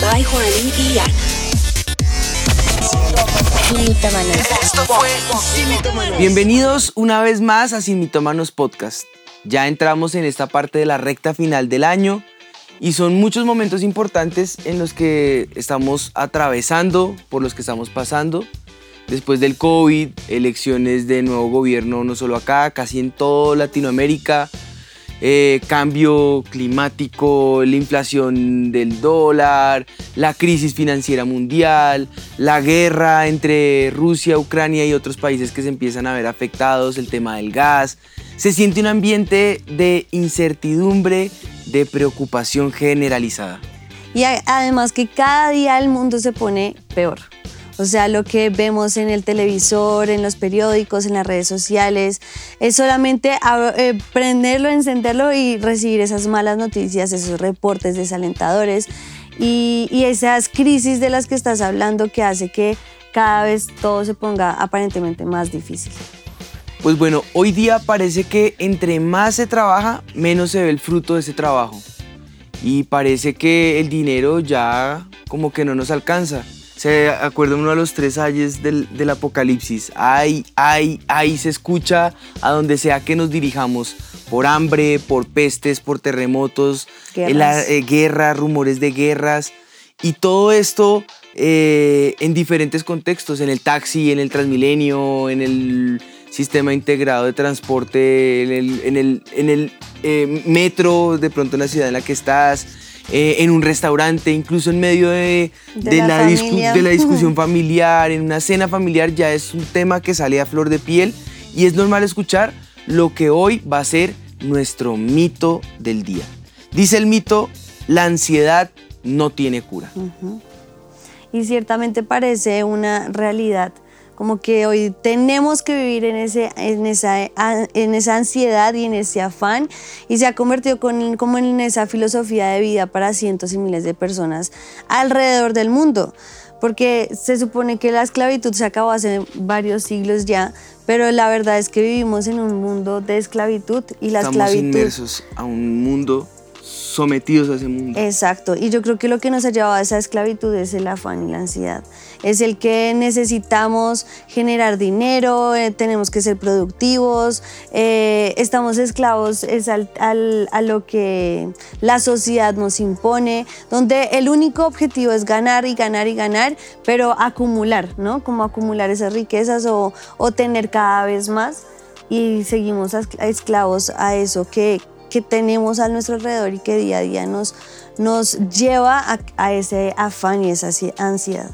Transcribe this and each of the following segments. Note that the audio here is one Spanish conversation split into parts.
By Juan y Ana. Bienvenidos una vez más a Sin Mitómanos Podcast. Ya entramos en esta parte de la recta final del año y son muchos momentos importantes en los que estamos atravesando, por los que estamos pasando. Después del COVID, elecciones de nuevo gobierno, no solo acá, casi en toda Latinoamérica, eh, cambio climático, la inflación del dólar, la crisis financiera mundial, la guerra entre Rusia, Ucrania y otros países que se empiezan a ver afectados, el tema del gas. Se siente un ambiente de incertidumbre, de preocupación generalizada. Y además que cada día el mundo se pone peor. O sea, lo que vemos en el televisor, en los periódicos, en las redes sociales, es solamente eh, prenderlo, encenderlo y recibir esas malas noticias, esos reportes desalentadores y, y esas crisis de las que estás hablando que hace que cada vez todo se ponga aparentemente más difícil. Pues bueno, hoy día parece que entre más se trabaja, menos se ve el fruto de ese trabajo. Y parece que el dinero ya como que no nos alcanza. Se acuerda uno de los tres ayes del, apocalipsis. Ay, ay, ay, se escucha a donde sea que nos dirijamos. Por hambre, por pestes, por terremotos, guerras, eh, guerra, rumores de guerras. Y todo esto eh, en diferentes contextos, en el taxi, en el Transmilenio, en el sistema integrado de transporte, en el, en el, eh, metro, de pronto en la ciudad en la que estás, eh, en un restaurante, incluso en medio de, la, de la discusión familiar, en una cena familiar, ya es un tema que sale a flor de piel y es normal escuchar lo que hoy va a ser nuestro mito del día. Dice el mito, la ansiedad no tiene cura. Y ciertamente parece una realidad como que hoy tenemos que vivir en, ese, en, esa, en esa ansiedad y en ese afán y se ha convertido con, como en esa filosofía de vida para cientos y miles de personas alrededor del mundo. Porque se supone que la esclavitud se acabó hace varios siglos ya, pero la verdad es que vivimos en un mundo de esclavitud y la Estamos esclavitud... inmersos a un mundo sometidos a ese mundo. Exacto, y yo creo que lo que nos ha llevado a esa esclavitud es el afán y la ansiedad. Es el que necesitamos generar dinero, eh, tenemos que ser productivos, eh, estamos esclavos a lo que la sociedad nos impone, donde el único objetivo es ganar y ganar y ganar, pero acumular, ¿no? Como acumular esas riquezas o, tener cada vez más y seguimos esclavos a eso que, que tenemos a nuestro alrededor y que día a día nos, nos lleva a, ese afán y esa ansiedad.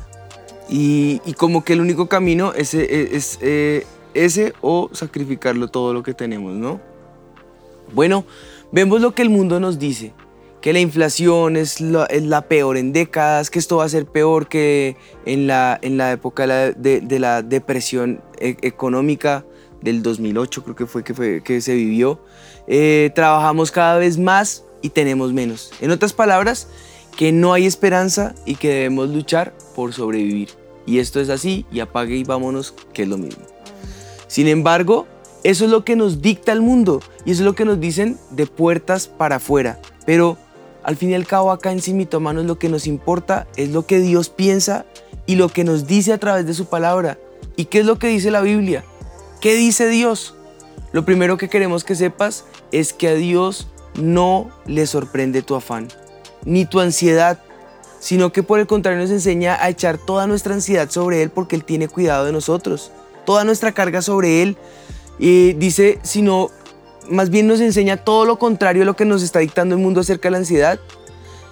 Y, como que el único camino es, es, eh, ese o sacrificarlo todo lo que tenemos, ¿no? Bueno, vemos lo que el mundo nos dice, que la inflación es la, es la peor en décadas, que esto va a ser peor que en la, en la época de la, depresión e, económica del 2008, creo que fue que, fue, que se vivió. Eh, trabajamos cada vez más y tenemos menos. En otras palabras, que no hay esperanza y que debemos luchar por sobrevivir. Y esto es así y apague y vámonos, que es lo mismo. Sin embargo, eso es lo que nos dicta el mundo y eso es lo que nos dicen de puertas para afuera. Pero al fin y al cabo acá en Simitomanos lo que nos importa es lo que Dios piensa y lo que nos dice a través de su palabra. ¿Y qué es lo que dice la Biblia? ¿Qué dice Dios? Lo primero que queremos que sepas es que a Dios no le sorprende tu afán, ni tu ansiedad, sino que por el contrario nos enseña a echar toda nuestra ansiedad sobre Él porque Él tiene cuidado de nosotros, toda nuestra carga sobre Él. Y dice, sino más bien nos enseña todo lo contrario a lo que nos está dictando el mundo acerca de la ansiedad.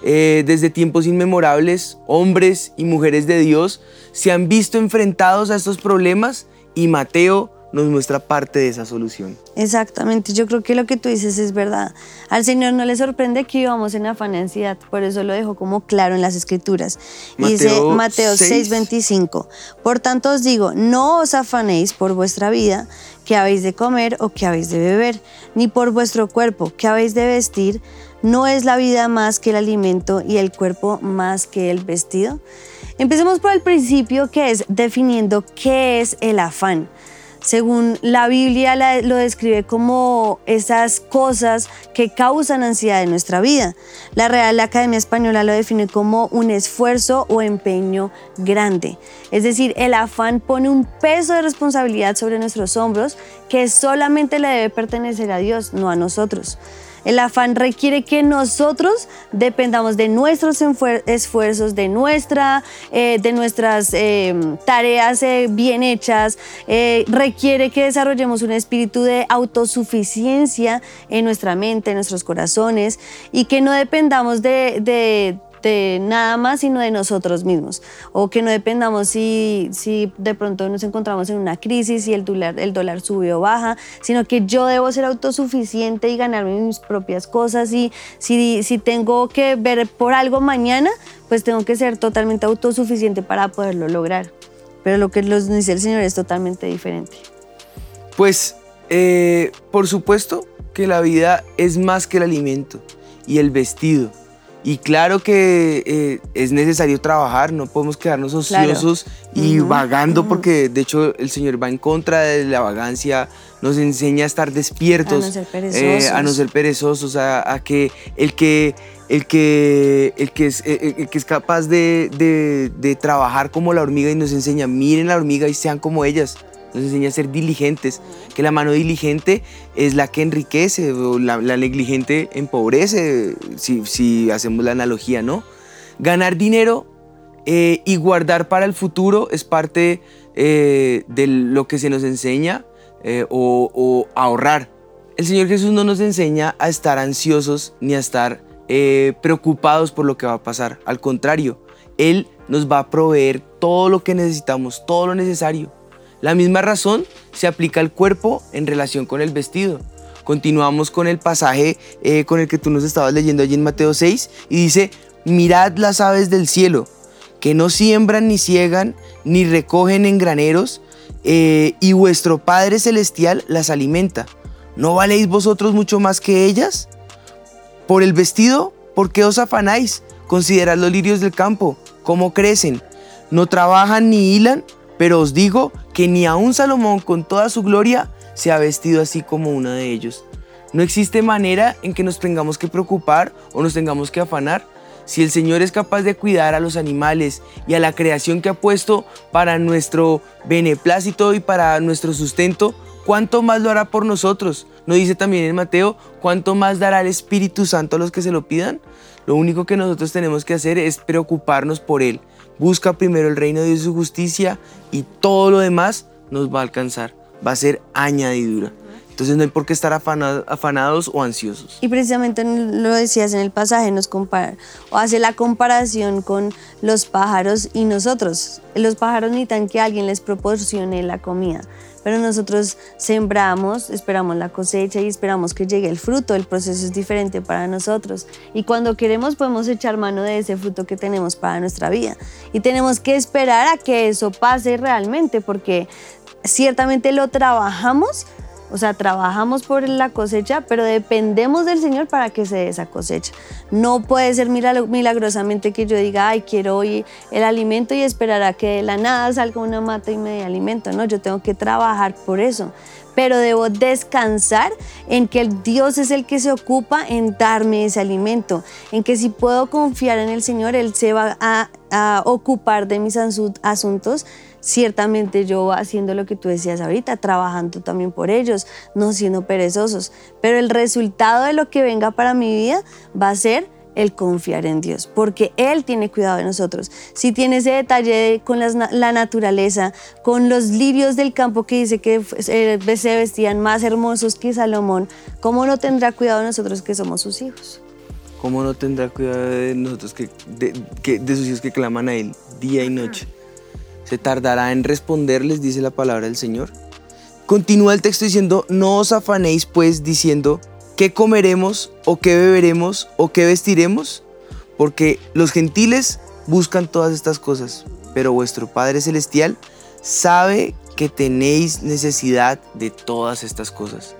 Eh, desde tiempos inmemorables, hombres y mujeres de Dios se han visto enfrentados a estos problemas y Mateo nos muestra parte de esa solución. Exactamente, yo creo que lo que tú dices es verdad. Al Señor no le sorprende que íbamos en afán y ansiedad, por eso lo dejo como claro en las escrituras. Dice Mateo 6:25, por tanto os digo, no os afanéis por vuestra vida, que habéis de comer o que habéis de beber, ni por vuestro cuerpo, que habéis de vestir, no es la vida más que el alimento y el cuerpo más que el vestido. Empecemos por el principio que es definiendo qué es el afán. Según la Biblia lo describe como esas cosas que causan ansiedad en nuestra vida. La Real Academia Española lo define como un esfuerzo o empeño grande. Es decir, el afán pone un peso de responsabilidad sobre nuestros hombros que solamente le debe pertenecer a Dios, no a nosotros. El afán requiere que nosotros dependamos de nuestros esfuerzos, de, nuestra, eh, de nuestras eh, tareas eh, bien hechas. requiere que desarrollemos un espíritu de autosuficiencia en nuestra mente, en nuestros corazones y que no dependamos de de nada más sino de nosotros mismos o que no dependamos si, si de pronto nos encontramos en una crisis y el dólar, el dólar sube o baja, sino que yo debo ser autosuficiente y ganarme mis propias cosas y si, si tengo que ver por algo mañana, pues tengo que ser totalmente autosuficiente para poderlo lograr. Pero lo que nos dice el Señor es totalmente diferente. Pues, eh, por supuesto que la vida es más que el alimento y el vestido y claro que eh, es necesario trabajar, no podemos quedarnos ociosos y vagando, porque de hecho el Señor va en contra de la vagancia, nos enseña a estar despiertos, a no ser perezosos, a, no ser perezosos, a, que el que el que, el que, es, que es capaz de, de, de, trabajar como la hormiga y nos enseña, miren la hormiga y sean como ellas nos enseña a ser diligentes, que la mano diligente es la que enriquece, la, negligente empobrece, si, hacemos la analogía, ¿no? Ganar dinero eh, y guardar para el futuro es parte eh, de lo que se nos enseña eh, o, ahorrar. El Señor Jesús no nos enseña a estar ansiosos ni a estar preocupados por lo que va a pasar. Al contrario, Él nos va a proveer todo lo que necesitamos, todo lo necesario. La misma razón se aplica al cuerpo en relación con el vestido. Continuamos con el pasaje eh, con el que tú nos estabas leyendo allí en Mateo 6 y dice, mirad las aves del cielo, que no siembran ni ciegan, ni recogen en graneros, eh, y vuestro Padre Celestial las alimenta. ¿No valéis vosotros mucho más que ellas? Por el vestido, ¿por qué os afanáis? Considerad los lirios del campo, cómo crecen. No trabajan ni hilan, pero os digo que ni aun Salomón con toda su gloria se ha vestido así como uno de ellos. No existe manera en que nos tengamos que preocupar o nos tengamos que afanar. Si el Señor es capaz de cuidar a los animales y a la creación que ha puesto para nuestro beneplácito y para nuestro sustento, ¿cuánto más lo hará por nosotros? ¿No dice también en Mateo, cuánto más dará el Espíritu Santo a los que se lo pidan? Lo único que nosotros tenemos que hacer es preocuparnos por Él. Busca primero el reino de su justicia y todo lo demás nos va a alcanzar. Va a ser añadidura. Entonces no hay por qué estar afanados o ansiosos. Y precisamente lo decías en el pasaje, nos compara, o hace la comparación con los pájaros y nosotros. Los pájaros necesitan que alguien les proporcione la comida pero nosotros sembramos, esperamos la cosecha y esperamos que llegue el fruto. El proceso es diferente para nosotros. Y cuando queremos podemos echar mano de ese fruto que tenemos para nuestra vida. Y tenemos que esperar a que eso pase realmente, porque ciertamente lo trabajamos, o sea, trabajamos por la cosecha, pero dependemos del Señor para que se dé esa cosecha. No puede ser milagrosamente que yo diga, ay, quiero hoy el alimento y esperar a que de la nada salga una mata y me dé alimento. No, yo tengo que trabajar por eso. Pero debo descansar en que el Dios es el que se ocupa en darme ese alimento, en que si puedo confiar en el Señor, Él se va a, a ocupar de mis asuntos ciertamente yo haciendo lo que tú decías ahorita, trabajando también por ellos, no siendo perezosos. Pero el resultado de lo que venga para mi vida va a ser el confiar en Dios, porque Él tiene cuidado de nosotros. Si tiene ese detalle con la naturaleza, con los lirios del campo que dice que se vestían más hermosos que Salomón, ¿cómo no tendrá cuidado de nosotros que somos sus hijos? ¿Cómo no tendrá cuidado de nosotros que, de sus hijos que claman a Él día y noche? Se tardará en responderles, dice la palabra del Señor. Continúa el texto diciendo, no os afanéis pues diciendo, ¿qué comeremos o qué beberemos o qué vestiremos? Porque los gentiles buscan todas estas cosas, pero vuestro Padre Celestial sabe que tenéis necesidad de todas estas cosas.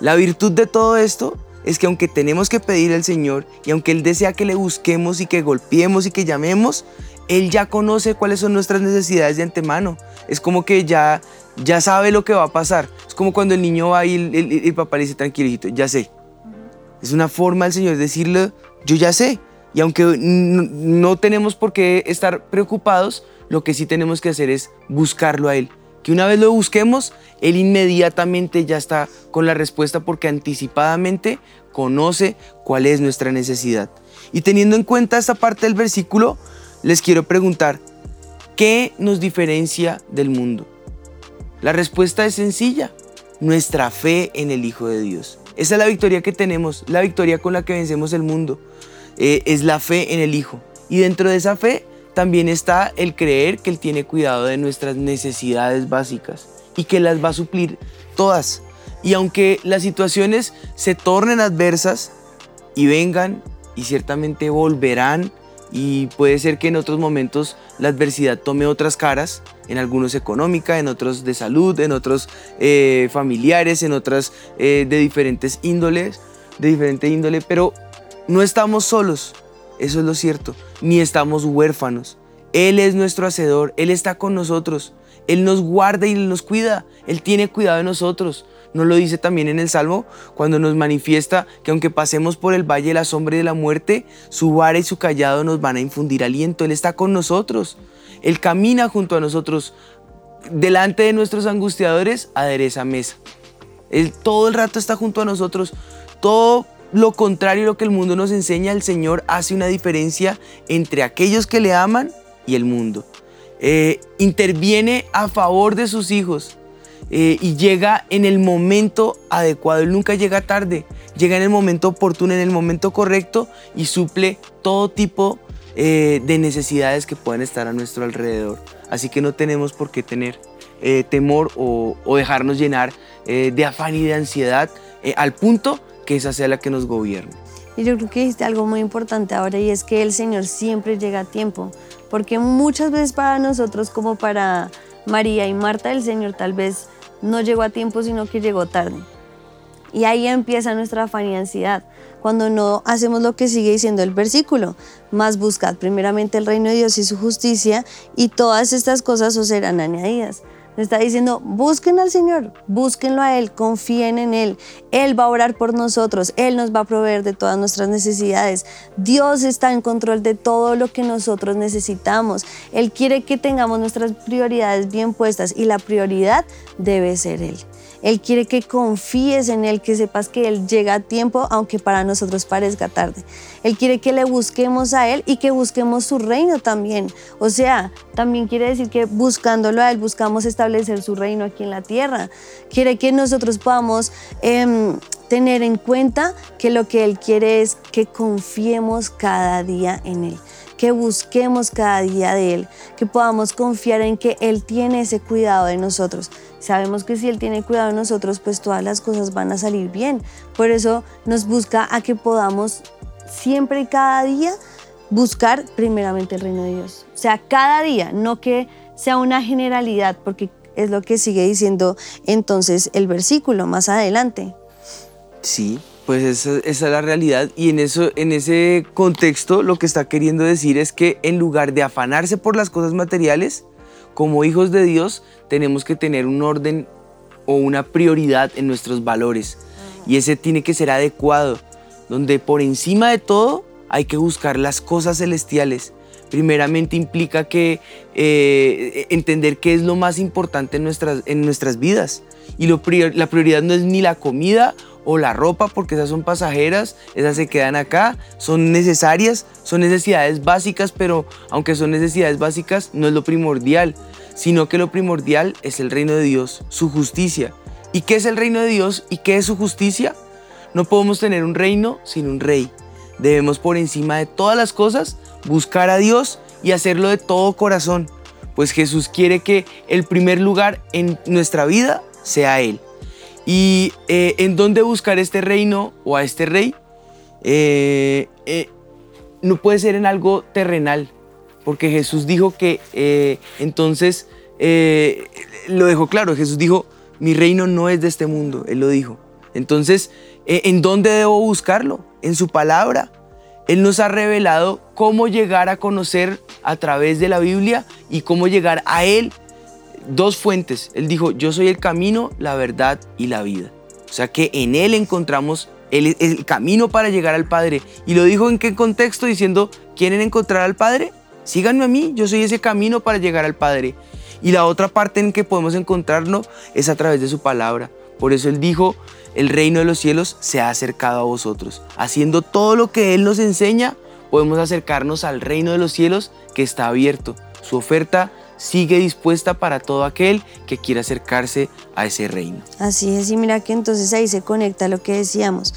La virtud de todo esto es que aunque tenemos que pedir al Señor y aunque Él desea que le busquemos y que golpeemos y que llamemos, Él ya conoce cuáles son nuestras necesidades de antemano. Es como que ya, ya sabe lo que va a pasar. Es como cuando el niño va y el, papá le dice, tranquilito, ya sé. Es una forma del Señor decirle, yo ya sé. Y aunque no tenemos por qué estar preocupados, lo que sí tenemos que hacer es buscarlo a Él. Que una vez lo busquemos, Él inmediatamente ya está con la respuesta porque anticipadamente conoce cuál es nuestra necesidad. Y teniendo en cuenta esta parte del versículo, les quiero preguntar, ¿qué nos diferencia del mundo? La respuesta es sencilla, nuestra fe en el Hijo de Dios. Esa es la victoria que tenemos, la victoria con la que vencemos el mundo. Eh, es la fe en el Hijo. Y dentro de esa fe también está el creer que Él tiene cuidado de nuestras necesidades básicas y que las va a suplir todas. Y aunque las situaciones se tornen adversas y vengan y ciertamente volverán y puede ser que en otros momentos la adversidad tome otras caras, en algunos económica, en otros de salud, en otros eh, familiares, en otras eh, de diferentes índoles, de diferente índole, pero no estamos solos, eso es lo cierto, ni estamos huérfanos. Él es nuestro hacedor, Él está con nosotros, Él nos guarda y nos cuida, Él tiene cuidado de nosotros. ¿No lo dice también en el Salmo cuando nos manifiesta que aunque pasemos por el valle de la sombra y de la muerte, su vara y su callado nos van a infundir aliento? Él está con nosotros, Él camina junto a nosotros, delante de nuestros angustiadores, adereza mesa. Él todo el rato está junto a nosotros, todo lo contrario a lo que el mundo nos enseña, el Señor hace una diferencia entre aquellos que le aman y el mundo. Eh, interviene a favor de sus hijos eh, y llega en el momento adecuado. Nunca llega tarde, llega en el momento oportuno, en el momento correcto y suple todo tipo eh, de necesidades que pueden estar a nuestro alrededor. Así que no tenemos por qué tener temor o, o, dejarnos llenar de afán y de ansiedad al punto que esa sea la que nos gobierne. Y yo creo que dijiste algo muy importante ahora y es que el Señor siempre llega a tiempo, porque muchas veces para nosotros como para María y Marta el Señor tal vez no llegó a tiempo, sino que llegó tarde. Y ahí empieza nuestra ansiedad, cuando no hacemos lo que sigue diciendo el versículo, más buscad primeramente el reino de Dios y su justicia y todas estas cosas os serán añadidas está diciendo, busquen al Señor, búsquenlo a Él, confíen en Él. Él va a orar por nosotros, Él nos va a proveer de todas nuestras necesidades. Dios está en control de todo lo que nosotros necesitamos. Él quiere que tengamos nuestras prioridades bien puestas y la prioridad debe ser Él. Él quiere que confíes en Él, que sepas que Él llega a tiempo, aunque para nosotros parezca tarde. Él quiere que le busquemos a Él y que busquemos su reino también. O sea, también quiere decir que buscándolo a Él buscamos establecer su reino aquí en la tierra. Quiere que nosotros podamos... Em, tener en cuenta que lo que Él quiere es que confiemos cada día en Él que busquemos cada día de Él, que podamos confiar en que Él tiene ese cuidado de nosotros. Sabemos que si Él tiene cuidado de nosotros, pues todas las cosas van a salir bien. Por eso nos busca a que podamos siempre y cada día buscar primeramente el reino de Dios. O sea, cada día, no que sea una generalidad, porque es lo que sigue diciendo entonces el versículo más adelante. Sí, pues esa, es la realidad y en, eso, en ese contexto lo que está queriendo decir es que en lugar de afanarse por las cosas materiales, como hijos de Dios tenemos que tener un orden o una prioridad en nuestros valores y ese tiene que ser adecuado, donde por encima de todo hay que buscar las cosas celestiales. Primeramente implica que eh, entender qué es lo más importante en nuestras, en nuestras vidas. Y la prioridad no es ni la comida o la ropa, porque esas son pasajeras, esas se quedan acá, son necesarias, son necesidades básicas, pero aunque son necesidades básicas, no es lo primordial, sino que lo primordial es el reino de Dios, su justicia. ¿Y qué es el reino de Dios y qué es su justicia? No podemos tener un reino sin un rey. Debemos por encima de todas las cosas buscar a Dios y hacerlo de todo corazón, pues Jesús quiere que el primer lugar en nuestra vida sea Él. ¿Y eh, en dónde buscar este reino o a este rey? Eh, eh, no puede ser en algo terrenal, porque Jesús dijo que entonces, lo dejó claro, Jesús dijo, mi reino no es de este mundo, Él lo dijo. Entonces, ¿en dónde debo buscarlo? En su palabra. Él nos ha revelado cómo llegar a conocer a través de la Biblia y cómo llegar a Él. Dos fuentes. Él dijo, yo soy el camino, la verdad y la vida. O sea que en Él encontramos el, el camino para llegar al Padre. Y lo dijo en qué contexto, diciendo, ¿quieren encontrar al Padre? Síganme a mí, yo soy ese camino para llegar al Padre. Y la otra parte en que podemos encontrarnos es a través de su palabra. Por eso Él dijo, el reino de los cielos se ha acercado a vosotros. Haciendo todo lo que Él nos enseña, podemos acercarnos al reino de los cielos que está abierto. Su oferta sigue dispuesta para todo aquel que quiera acercarse a ese reino. Así es, y mira que entonces ahí se conecta lo que decíamos.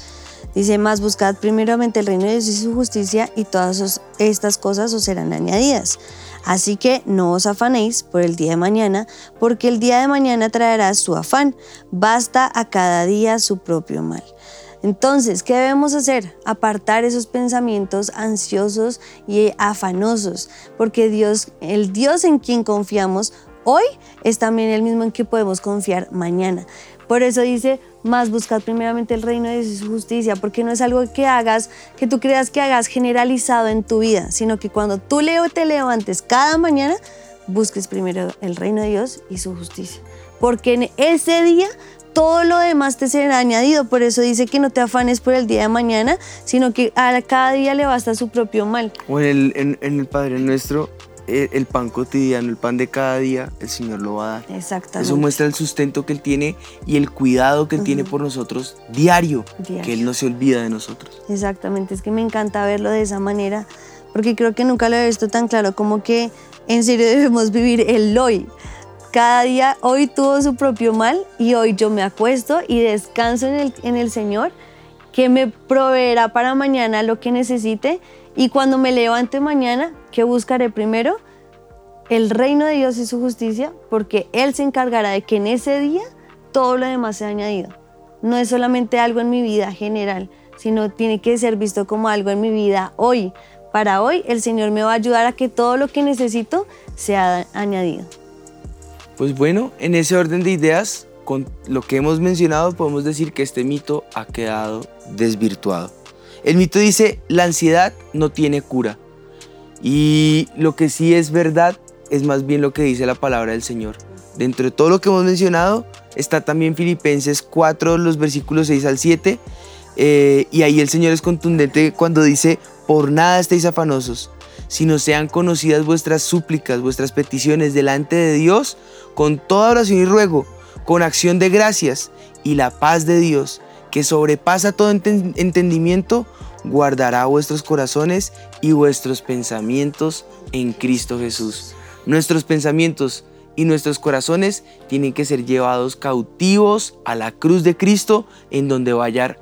Dice, más buscad primeramente el reino de Dios y su justicia y todas estas cosas os serán añadidas. Así que no os afanéis por el día de mañana, porque el día de mañana traerá su afán. Basta a cada día su propio mal. Entonces, ¿qué debemos hacer? Apartar esos pensamientos ansiosos y afanosos, porque Dios, el Dios en quien confiamos hoy es también el mismo en que podemos confiar mañana. Por eso dice, más buscad primeramente el reino de su justicia, porque no es algo que hagas, que tú creas que hagas generalizado en tu vida, sino que cuando tú leo, te levantes cada mañana, busques primero el reino de Dios y su justicia. Porque en ese día todo lo demás te será añadido. Por eso dice que no te afanes por el día de mañana, sino que a cada día le basta su propio mal. O en el, en, en el Padre Nuestro el pan cotidiano, el pan de cada día, el Señor lo va a dar. Exactamente. Eso muestra el sustento que Él tiene y el cuidado que Él tiene por nosotros diario, que Él no se olvida de nosotros. Exactamente, es que me encanta verlo de esa manera, porque creo que nunca lo he visto tan claro como que en serio debemos vivir el hoy. Cada día, hoy tuvo su propio mal y hoy yo me acuesto y descanso en el, en el Señor, que me proveerá para mañana lo que necesite y cuando me levante mañana, ¿qué buscaré primero? El reino de Dios y su justicia, porque Él se encargará de que en ese día todo lo demás sea añadido. No es solamente algo en mi vida general, sino tiene que ser visto como algo en mi vida hoy. Para hoy el Señor me va a ayudar a que todo lo que necesito sea añadido. Pues bueno, en ese orden de ideas, con lo que hemos mencionado, podemos decir que este mito ha quedado desvirtuado. El mito dice, la ansiedad no tiene cura. Y lo que sí es verdad es más bien lo que dice la palabra del Señor. Dentro de todo lo que hemos mencionado está también Filipenses 4, los versículos 6 al 7. Eh, y ahí el Señor es contundente cuando dice, por nada estéis afanosos, sino sean conocidas vuestras súplicas, vuestras peticiones delante de Dios, con toda oración y ruego, con acción de gracias, y la paz de Dios, que sobrepasa todo entendimiento, guardará vuestros corazones y vuestros pensamientos en Cristo Jesús. Nuestros pensamientos y nuestros corazones tienen que ser llevados cautivos a la cruz de Cristo, en donde va a hallar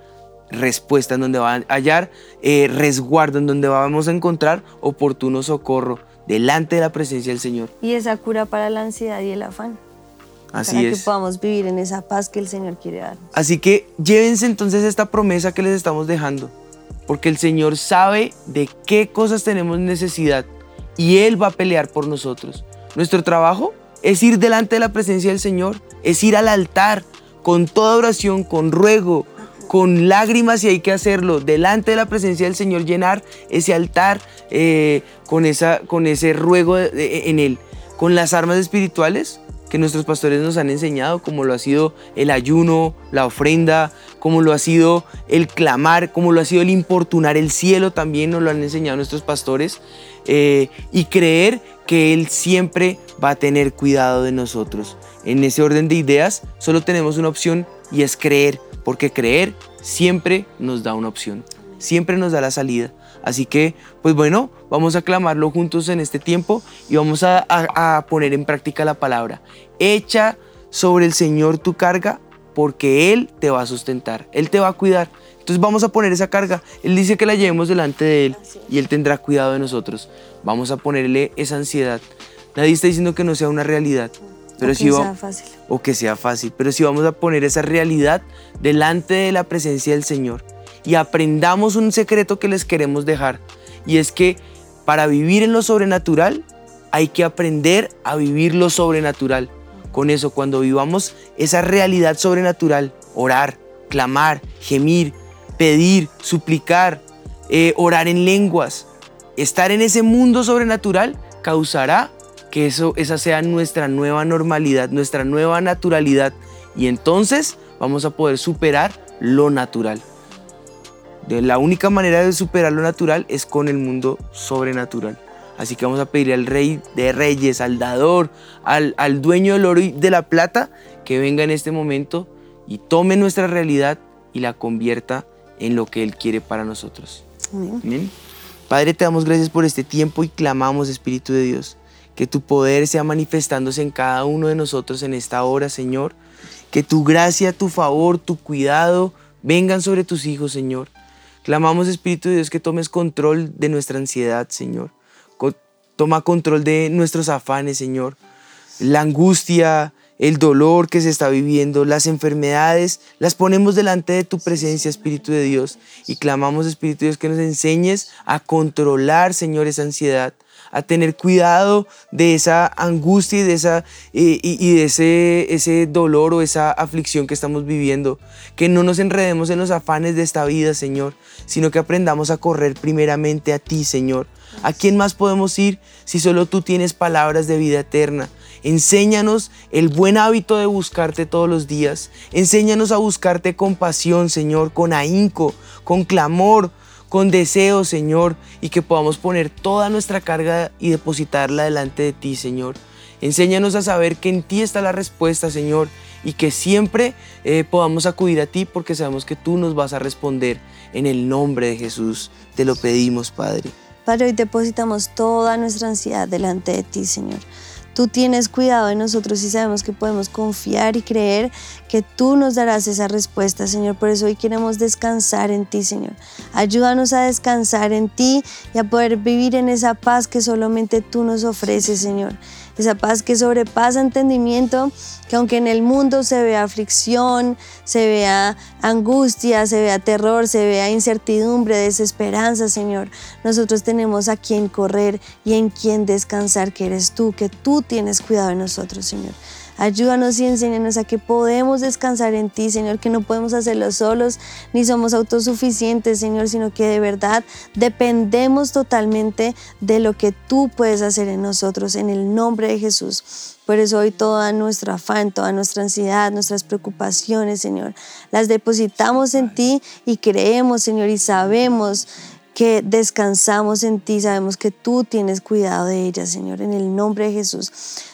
respuesta, en donde va a hallar eh, resguardo, en donde vamos a encontrar oportuno socorro delante de la presencia del Señor. Y esa cura para la ansiedad y el afán. Así para es. que podamos vivir en esa paz que el Señor quiere darnos. Así que llévense entonces esta promesa que les estamos dejando, porque el Señor sabe de qué cosas tenemos necesidad y Él va a pelear por nosotros. Nuestro trabajo es ir delante de la presencia del Señor, es ir al altar con toda oración, con ruego, con lágrimas y hay que hacerlo, delante de la presencia del Señor, llenar ese altar eh, con, esa, con ese ruego en Él, con las armas espirituales que nuestros pastores nos han enseñado, como lo ha sido el ayuno, la ofrenda, como lo ha sido el clamar, como lo ha sido el importunar el cielo, también nos lo han enseñado nuestros pastores, eh, y creer que Él siempre va a tener cuidado de nosotros. En ese orden de ideas, solo tenemos una opción y es creer, porque creer siempre nos da una opción, siempre nos da la salida. Así que, pues bueno, vamos a clamarlo juntos en este tiempo y vamos a, poner en práctica la palabra. Echa sobre el Señor tu carga porque Él te va a sustentar, Él te va a cuidar. Entonces vamos a poner esa carga. Él dice que la llevemos delante de Él y Él tendrá cuidado de nosotros. Vamos a ponerle esa ansiedad. Nadie está diciendo que no sea una realidad. Pero o si que va- sea fácil. o que sea fácil, pero si vamos a poner esa realidad delante de la presencia del Señor y aprendamos un secreto que les queremos dejar, y es que para vivir en lo sobrenatural hay que aprender a vivir lo sobrenatural. Con eso, cuando vivamos esa realidad sobrenatural, orar, clamar, gemir, pedir, suplicar, eh, orar en lenguas. Estar en ese mundo sobrenatural causará que eso, esa sea nuestra nueva normalidad, nuestra nueva naturalidad. Y entonces vamos a poder superar lo natural. De la única manera de superar lo natural es con el mundo sobrenatural. Así que vamos a pedirle al rey de reyes, al dador, al, al dueño del oro y de la plata, que venga en este momento y tome nuestra realidad y la convierta en lo que Él quiere para nosotros. Amén. Padre, te damos gracias por este tiempo y clamamos, Espíritu de Dios, que tu poder sea manifestándose en cada uno de nosotros en esta hora, Señor. Que tu gracia, tu favor, tu cuidado vengan sobre tus hijos, Señor. Clamamos, Espíritu de Dios, que tomes control de nuestra ansiedad, Señor. Toma control de nuestros afanes, Señor. La angustia, el dolor que se está viviendo, las enfermedades, las ponemos delante de tu presencia, Espíritu de Dios, y clamamos, Espíritu de Dios, que nos enseñes a controlar, Señor, esa ansiedad, a tener cuidado de esa angustia y de, esa, y, de ese, ese dolor o esa aflicción que estamos viviendo. Que no nos enredemos en los afanes de esta vida, Señor, sino que aprendamos a correr primeramente a ti, Señor. ¿A quién más podemos ir si solo tú tienes palabras de vida eterna? Enséñanos el buen hábito de buscarte todos los días. Enséñanos a buscarte con pasión, Señor, con ahínco, con clamor, con deseo, Señor, y que podamos poner toda nuestra carga y depositarla delante de ti, Señor. Enséñanos a saber que en ti está la respuesta, Señor, y que siempre eh, podamos acudir a ti porque sabemos que tú nos vas a responder. En el nombre de Jesús te lo pedimos, Padre. Padre, hoy depositamos toda nuestra ansiedad delante de ti, Señor. Tú tienes cuidado de nosotros y sabemos que podemos confiar y creer que tú nos darás esa respuesta, Señor. Por eso hoy queremos descansar en ti, Señor. Ayúdanos a descansar en ti y a poder vivir en esa paz que solamente tú nos ofreces, Señor esa paz que sobrepasa entendimiento, que aunque en el mundo se vea aflicción, se vea angustia, se vea terror, se vea incertidumbre, desesperanza, Señor, nosotros tenemos a quien correr y en quien descansar, que eres tú, que tú tienes cuidado de nosotros, Señor. Ayúdanos y enséñanos a que podemos descansar en ti, Señor, que no podemos hacerlo solos, ni somos autosuficientes, Señor, sino que de verdad dependemos totalmente de lo que tú puedes hacer en nosotros, en el nombre de Jesús. Por eso hoy toda nuestra afán, toda nuestra ansiedad, nuestras preocupaciones, Señor, las depositamos en ti y creemos, Señor, y sabemos que descansamos en ti, sabemos que tú tienes cuidado de ellas, Señor, en el nombre de Jesús.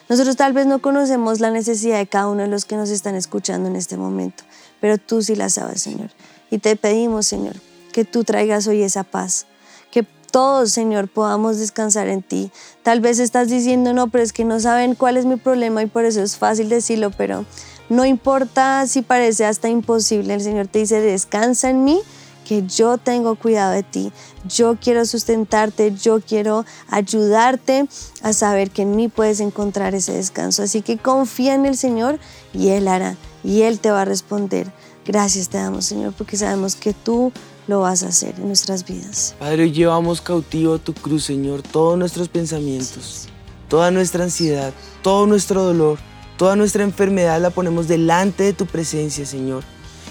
Nosotros tal vez no conocemos la necesidad de cada uno de los que nos están escuchando en este momento, pero tú sí la sabes, Señor. Y te pedimos, Señor, que tú traigas hoy esa paz, que todos, Señor, podamos descansar en ti. Tal vez estás diciendo, no, pero es que no saben cuál es mi problema y por eso es fácil decirlo, pero no importa si parece hasta imposible, el Señor te dice, descansa en mí que yo tengo cuidado de ti, yo quiero sustentarte, yo quiero ayudarte a saber que en mí puedes encontrar ese descanso. Así que confía en el Señor y Él hará y Él te va a responder. Gracias te damos, Señor, porque sabemos que tú lo vas a hacer en nuestras vidas. Padre, llevamos cautivo a tu cruz, Señor, todos nuestros pensamientos, toda nuestra ansiedad, todo nuestro dolor, toda nuestra enfermedad la ponemos delante de tu presencia, Señor.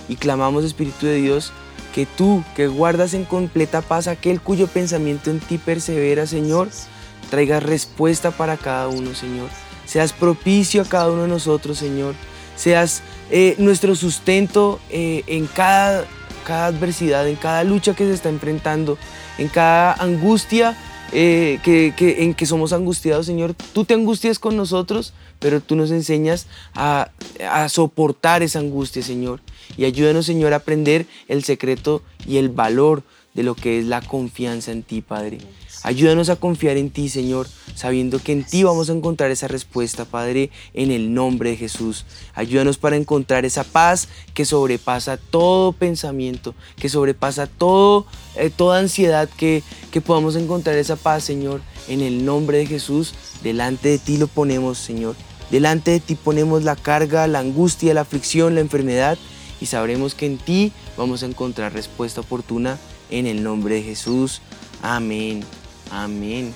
Y clamamos, Espíritu de Dios, que tú, que guardas en completa paz aquel cuyo pensamiento en ti persevera, Señor, traigas respuesta para cada uno, Señor. Seas propicio a cada uno de nosotros, Señor. Seas eh, nuestro sustento eh, en cada, cada adversidad, en cada lucha que se está enfrentando, en cada angustia eh, que, en que somos angustiados, Señor. Tú te angustias con nosotros, pero tú nos enseñas a, a soportar esa angustia, Señor. Y ayúdanos, Señor, a aprender el secreto y el valor de lo que es la confianza en ti, Padre. Ayúdanos a confiar en ti, Señor, sabiendo que en ti vamos a encontrar esa respuesta, Padre, en el nombre de Jesús. Ayúdanos para encontrar esa paz que sobrepasa todo pensamiento, que sobrepasa todo, eh, toda ansiedad, que, que podamos encontrar esa paz, Señor, en el nombre de Jesús. Delante de ti lo ponemos, Señor. Delante de ti ponemos la carga, la angustia, la aflicción, la enfermedad y sabremos que en ti vamos a encontrar respuesta oportuna en el nombre de Jesús. Amén. Amén.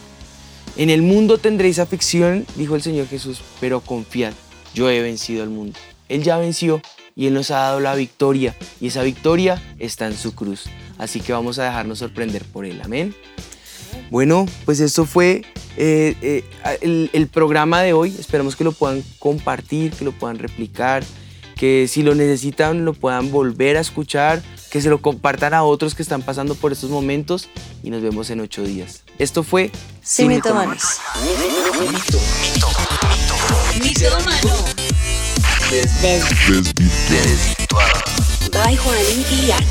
En el mundo tendréis aflicción, dijo el Señor Jesús, pero confiad, yo he vencido al mundo. Él ya venció y Él nos ha dado la victoria y esa victoria está en su cruz. Así que vamos a dejarnos sorprender por Él. Amén. Bueno, pues esto fue eh, eh, el, el programa de hoy. Esperamos que lo puedan compartir, que lo puedan replicar, que si lo necesitan lo puedan volver a escuchar, que se lo compartan a otros que están pasando por estos momentos y nos vemos en ocho días. Esto fue Sin Mitomanes. By Juanín y Ana.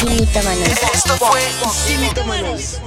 Sin Mitomanes. Esto fue Sin Mitomanes.